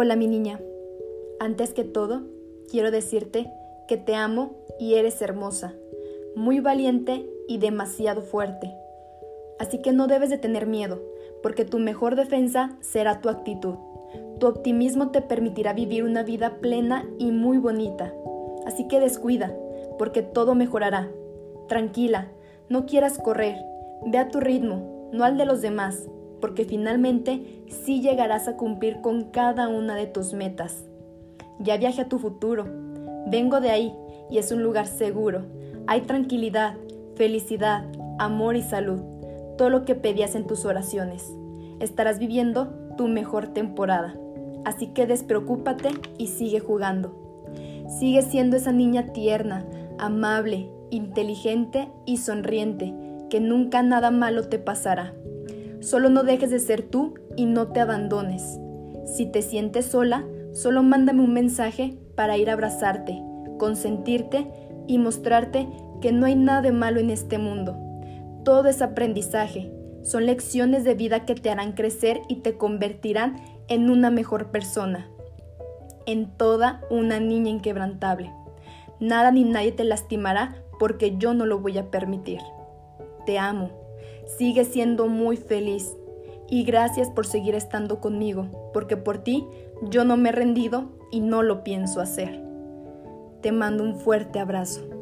Hola mi niña, antes que todo, quiero decirte que te amo y eres hermosa, muy valiente y demasiado fuerte. Así que no debes de tener miedo, porque tu mejor defensa será tu actitud. Tu optimismo te permitirá vivir una vida plena y muy bonita. Así que descuida, porque todo mejorará. Tranquila, no quieras correr, ve a tu ritmo, no al de los demás, porque finalmente sí llegarás a cumplir con cada una de tus metas. Ya viaje a tu futuro. Vengo de ahí y es un lugar seguro. Hay tranquilidad, felicidad, amor y salud. Todo lo que pedías en tus oraciones. Estarás viviendo tu mejor temporada. Así que despreocúpate y sigue jugando. Sigue siendo esa niña tierna, amable, inteligente y sonriente, que nunca nada malo te pasará. Solo no dejes de ser tú y no te abandones. Si te sientes sola, solo mándame un mensaje para ir a abrazarte, consentirte y mostrarte que no hay nada de malo en este mundo. Todo es aprendizaje, son lecciones de vida que te harán crecer y te convertirán en una mejor persona, en toda una niña inquebrantable. Nada ni nadie te lastimará porque yo no lo voy a permitir. Te amo Sigue siendo muy feliz y gracias por seguir estando conmigo, porque por ti yo no me he rendido y no lo pienso hacer. Te mando un fuerte abrazo.